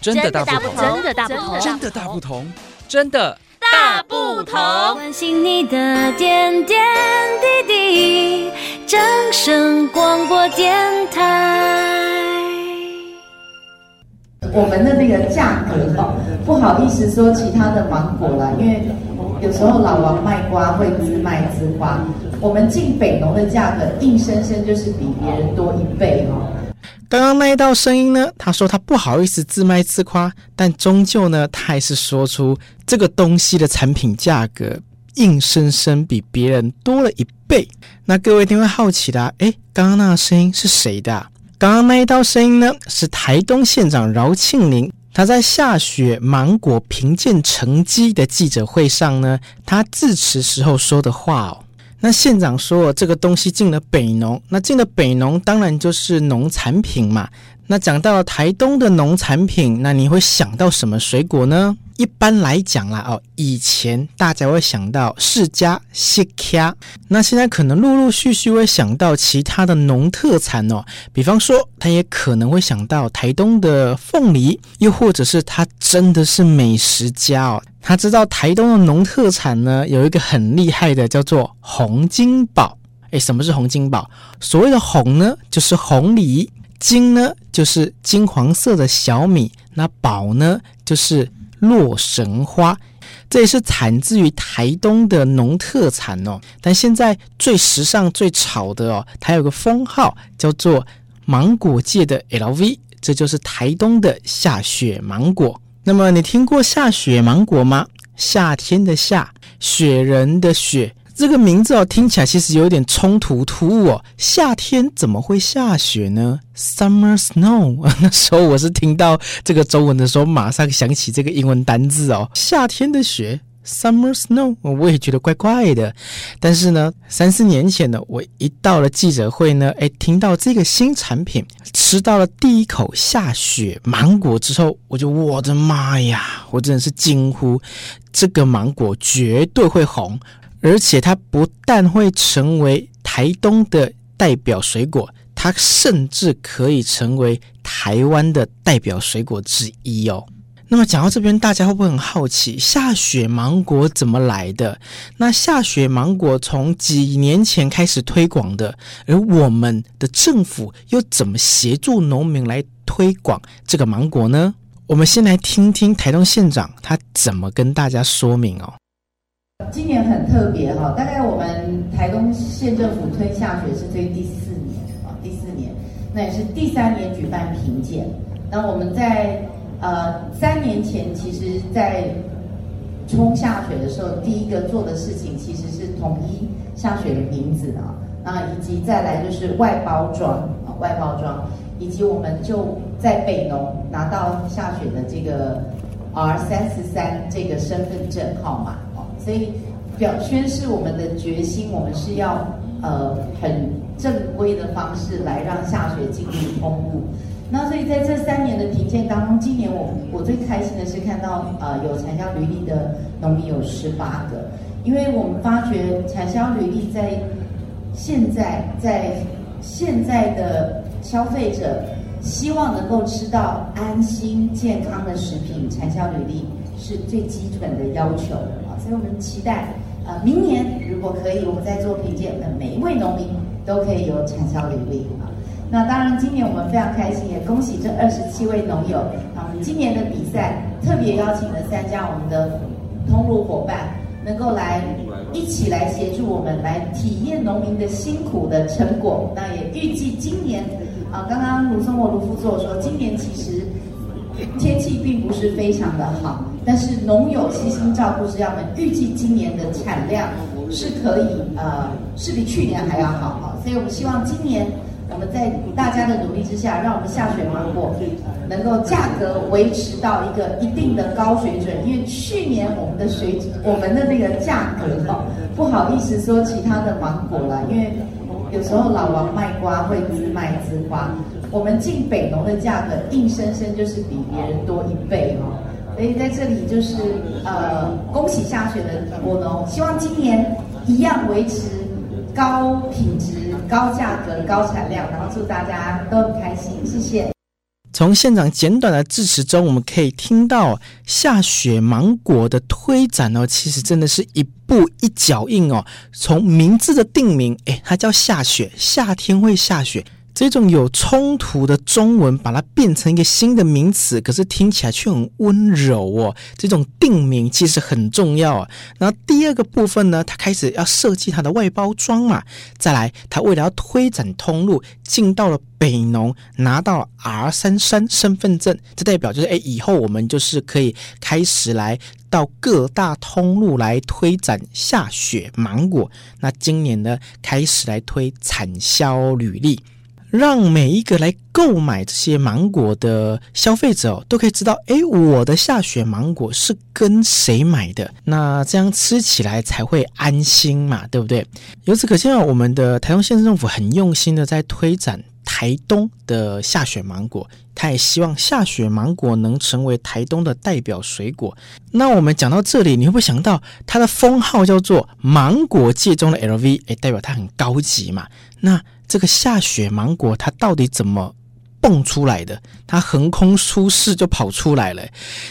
真的大不同，真的大不同，真的大不同，真的大不同。关心你的点点滴滴，掌声广播电台。我们的那个价格哦，不好意思说其他的芒果啦，因为有时候老王卖瓜会自卖自夸。我们进北农的价格，硬生生就是比别人多一倍哦。刚刚那一道声音呢？他说他不好意思自卖自夸，但终究呢，他还是说出这个东西的产品价格硬生生比别人多了一倍。那各位一定会好奇的，诶，刚刚那个声音是谁的？刚刚那一道声音呢，是台东县长饶庆铃，他在下雪芒果评鉴成绩的记者会上呢，他致辞时候说的话哦。那县长说，这个东西进了北农，那进了北农，当然就是农产品嘛。那讲到台东的农产品，那你会想到什么水果呢？一般来讲啦，哦，以前大家会想到释迦、西卡，那现在可能陆陆续续会想到其他的农特产哦，比方说，他也可能会想到台东的凤梨，又或者是他真的是美食家哦，他知道台东的农特产呢，有一个很厉害的，叫做红金宝。诶，什么是红金宝？所谓的红呢，就是红梨。金呢，就是金黄色的小米；那宝呢，就是洛神花。这也是产自于台东的农特产哦。但现在最时尚、最潮的哦，它有个封号叫做芒果界的 LV，这就是台东的下雪芒果。那么你听过下雪芒果吗？夏天的夏，雪人的雪。这个名字哦，听起来其实有点冲突突兀哦。夏天怎么会下雪呢？Summer snow。那时候我是听到这个中文的时候，马上想起这个英文单字哦。夏天的雪，Summer snow，我也觉得怪怪的。但是呢，三四年前呢，我一到了记者会呢，诶，听到这个新产品，吃到了第一口下雪芒果之后，我就我的妈呀，我真的是惊呼，这个芒果绝对会红。而且它不但会成为台东的代表水果，它甚至可以成为台湾的代表水果之一哦。那么讲到这边，大家会不会很好奇下雪芒果怎么来的？那下雪芒果从几年前开始推广的，而我们的政府又怎么协助农民来推广这个芒果呢？我们先来听听台东县长他怎么跟大家说明哦。今年很特别哈，大概我们台东县政府推下雪是推第四年啊，第四年，那也是第三年举办评鉴。那我们在呃三年前，其实在冲下雪的时候，第一个做的事情其实是统一下雪的名字啊，那以及再来就是外包装啊，外包装，以及我们就在北农拿到下雪的这个 R 三十三这个身份证号码哦。所以，表宣示我们的决心，我们是要呃很正规的方式来让下雪进入通路。那所以在这三年的评鉴当中，今年我我最开心的是看到呃有产销履历的农民有十八个，因为我们发觉产销履历在现在在现在的消费者希望能够吃到安心健康的食品，产销履历是最基本的要求啊。所以我们期待，呃，明年如果可以，我们再做评鉴，那每一位农民都可以有产销履历啊。那当然，今年我们非常开心，也恭喜这二十七位农友啊。我们今年的比赛特别邀请了三家我们的通路伙伴，能够来一起来协助我们来体验农民的辛苦的成果。那也预计今年啊，刚刚卢松国卢副座说，今年其实天气并不是非常的好。但是农友悉心照顾之下，我们预计今年的产量是可以呃，是比去年还要好哈。所以我们希望今年我们在大家的努力之下，让我们下雪芒果能够价格维持到一个一定的高水准。因为去年我们的水我们的那个价格哈，不好意思说其他的芒果了，因为有时候老王卖瓜会自卖自夸。我们进北农的价格硬生生就是比别人多一倍哦。所以在这里就是呃，恭喜下雪的果农，希望今年一样维持高品质、高价格、高产量，然后祝大家都很开心，谢谢。从现场简短的致辞中，我们可以听到下雪芒果的推展哦，其实真的是一步一脚印哦。从名字的定名，诶，它叫下雪，夏天会下雪。这种有冲突的中文，把它变成一个新的名词，可是听起来却很温柔哦。这种定名其实很重要啊。然后第二个部分呢，他开始要设计它的外包装嘛。再来，他为了要推展通路，进到了北农，拿到 R 三三身份证，这代表就是哎，以后我们就是可以开始来到各大通路来推展夏雪芒果。那今年呢，开始来推产销履历。让每一个来购买这些芒果的消费者哦，都可以知道，诶，我的下雪芒果是跟谁买的？那这样吃起来才会安心嘛，对不对？由此可见啊，我们的台东县政府很用心的在推展台东的下雪芒果，他也希望下雪芒果能成为台东的代表水果。那我们讲到这里，你会不会想到它的封号叫做芒果界中的 LV？诶，代表它很高级嘛？那这个下雪芒果它到底怎么蹦出来的？它横空出世就跑出来了。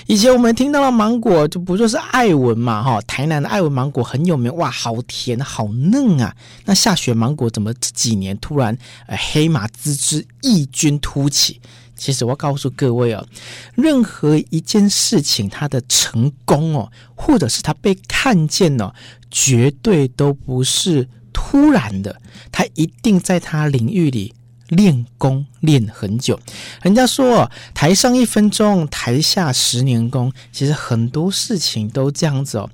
以前我们听到了芒果，就不就是爱文嘛？哈，台南的爱文芒果很有名，哇，好甜，好嫩啊！那下雪芒果怎么这几年突然呃黑马滋滋异军突起？其实我告诉各位哦，任何一件事情它的成功哦，或者是它被看见哦，绝对都不是。突然的，他一定在他领域里练功练很久。人家说，台上一分钟，台下十年功。其实很多事情都这样子哦。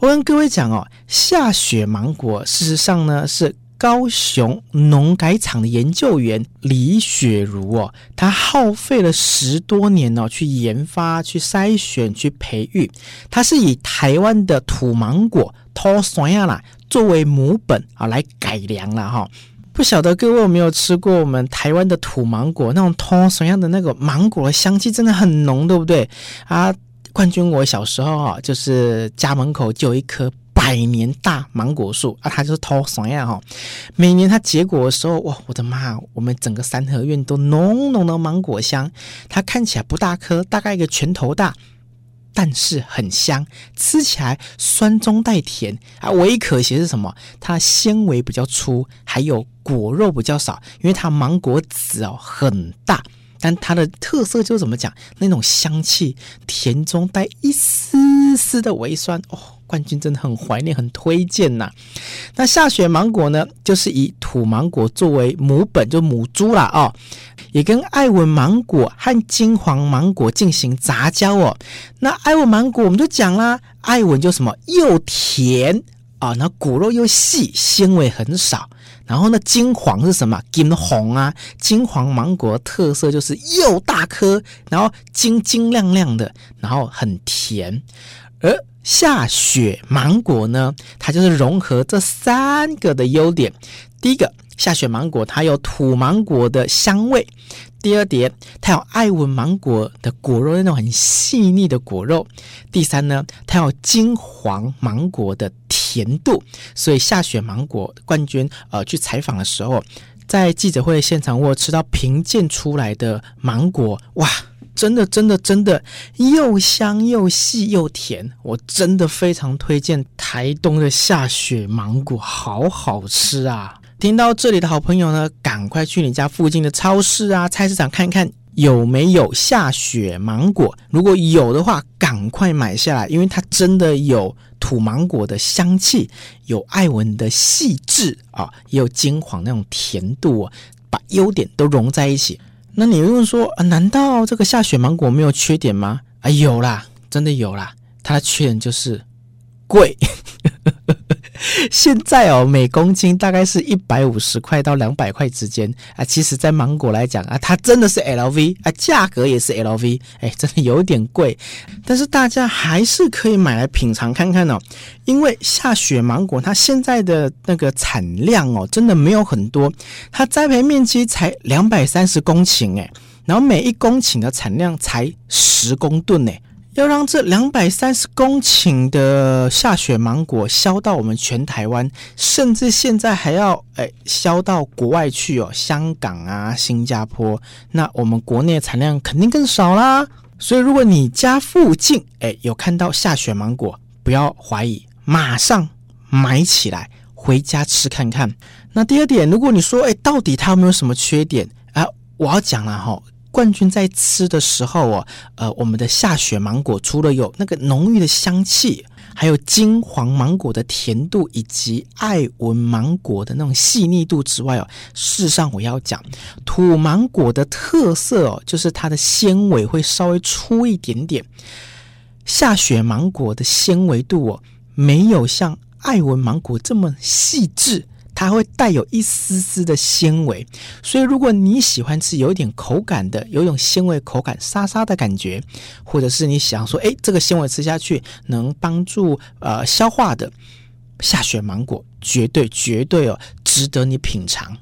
我跟各位讲哦，下雪芒果，事实上呢是高雄农改场的研究员李雪茹哦，他耗费了十多年哦，去研发、去筛选、去培育。他是以台湾的土芒果土山仔啦。作为母本啊，来改良了哈。不晓得各位有没有吃过我们台湾的土芒果？那种通什么样的那个芒果的香气真的很浓，对不对啊？冠军，我小时候啊，就是家门口就有一棵百年大芒果树啊，它就是通什么样哈。每年它结果的时候，哇，我的妈！我们整个三合院都浓浓的芒果香。它看起来不大颗，大概一个拳头大。但是很香，吃起来酸中带甜啊。唯一可惜是什么？它纤维比较粗，还有果肉比较少。因为它芒果籽哦很大，但它的特色就是怎么讲？那种香气甜中带一丝丝的微酸哦。冠军真的很怀念，很推荐呐。那夏雪芒果呢，就是以土芒果作为母本，就母株啦哦。也跟爱文芒果和金黄芒果进行杂交哦。那爱文芒果我们就讲啦，爱文就什么又甜啊，那果肉又细，纤维很少。然后呢，金黄是什么？金红啊，金黄芒果特色就是又大颗，然后晶晶亮亮的，然后很甜。而下雪芒果呢，它就是融合这三个的优点。第一个。下雪芒果它有土芒果的香味，第二点它有爱文芒果的果肉那种很细腻的果肉，第三呢它有金黄芒果的甜度，所以下雪芒果冠军呃去采访的时候，在记者会现场我吃到评鉴出来的芒果，哇，真的真的真的又香又细又甜，我真的非常推荐台东的下雪芒果，好好吃啊！听到这里的好朋友呢，赶快去你家附近的超市啊、菜市场看看有没有下雪芒果。如果有的话，赶快买下来，因为它真的有土芒果的香气，有爱文的细致啊，也有金黄那种甜度啊，把优点都融在一起。那你又说啊，难道这个下雪芒果没有缺点吗？啊，有啦，真的有啦，它的缺点就是贵。现在哦，每公斤大概是一百五十块到两百块之间啊。其实，在芒果来讲啊，它真的是 LV 啊，价格也是 LV，哎，真的有点贵。但是大家还是可以买来品尝看看哦。因为下雪芒果它现在的那个产量哦，真的没有很多，它栽培面积才两百三十公顷哎，然后每一公顷的产量才十公吨哎。要让这两百三十公顷的下雪芒果销到我们全台湾，甚至现在还要诶销到国外去哦，香港啊、新加坡，那我们国内产量肯定更少啦。所以，如果你家附近诶有看到下雪芒果，不要怀疑，马上买起来回家吃看看。那第二点，如果你说诶到底它有没有什么缺点啊？我要讲了哈。冠军在吃的时候哦，呃，我们的下雪芒果除了有那个浓郁的香气，还有金黄芒果的甜度，以及爱文芒果的那种细腻度之外哦，事实上我要讲土芒果的特色哦，就是它的纤维会稍微粗一点点，下雪芒果的纤维度哦，没有像爱文芒果这么细致。它会带有一丝丝的纤维，所以如果你喜欢吃有一点口感的，有一种纤维口感沙沙的感觉，或者是你想说，诶，这个纤维吃下去能帮助呃消化的，下雪芒果绝对绝对哦值得你品尝。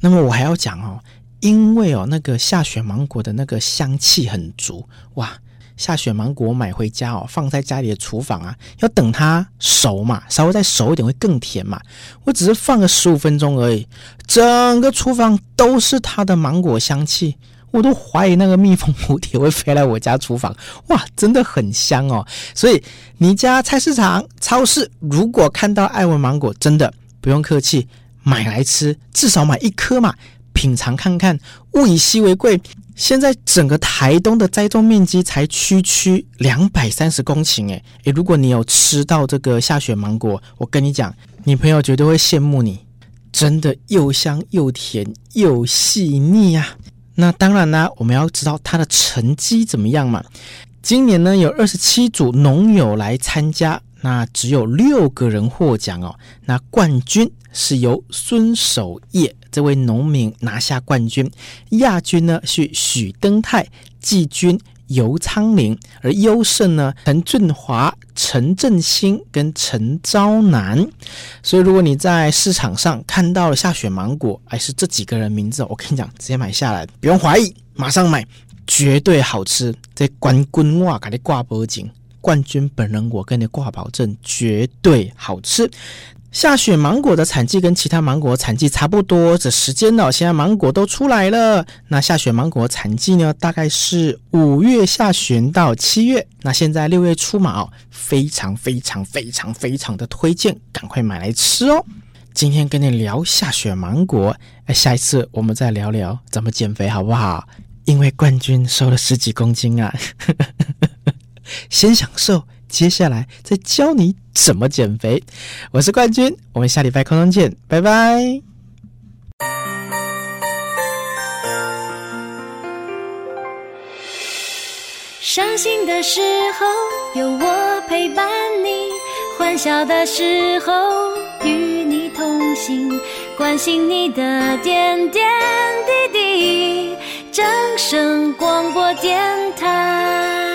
那么我还要讲哦，因为哦那个下雪芒果的那个香气很足，哇。下雪芒果买回家哦，放在家里的厨房啊，要等它熟嘛，稍微再熟一点会更甜嘛。我只是放个十五分钟而已，整个厨房都是它的芒果香气，我都怀疑那个蜜蜂蝴蝶会飞来我家厨房。哇，真的很香哦！所以你家菜市场、超市如果看到爱文芒果，真的不用客气，买来吃，至少买一颗嘛，品尝看看。物以稀为贵。现在整个台东的栽种面积才区区两百三十公顷，诶诶，如果你有吃到这个下雪芒果，我跟你讲，你朋友绝对会羡慕你，真的又香又甜又细腻、啊。那当然啦，我们要知道它的成绩怎么样嘛。今年呢，有二十七组农友来参加，那只有六个人获奖哦。那冠军是由孙守业。这位农民拿下冠军，亚军呢是许登泰，季军尤昌林，而优胜呢陈俊华、陈振兴跟陈昭南。所以，如果你在市场上看到了下雪芒果，还是这几个人名字，我跟你讲，直接买下来，不用怀疑，马上买，绝对好吃。这冠军哇，给你挂脖颈，冠军本人我跟你挂保证，绝对好吃。下雪芒果的产季跟其他芒果产季差不多，这时间呢，现在芒果都出来了。那下雪芒果产季呢，大概是五月下旬到七月。那现在六月初嘛，哦，非常非常非常非常的推荐，赶快买来吃哦。今天跟你聊下雪芒果，哎，下一次我们再聊聊怎么减肥好不好？因为冠军瘦了十几公斤啊，先享受。接下来再教你怎么减肥。我是冠军，我们下礼拜空中见，拜拜。伤心的时候有我陪伴你，欢笑的时候与你同行，关心你的点点滴滴。正声广播电台。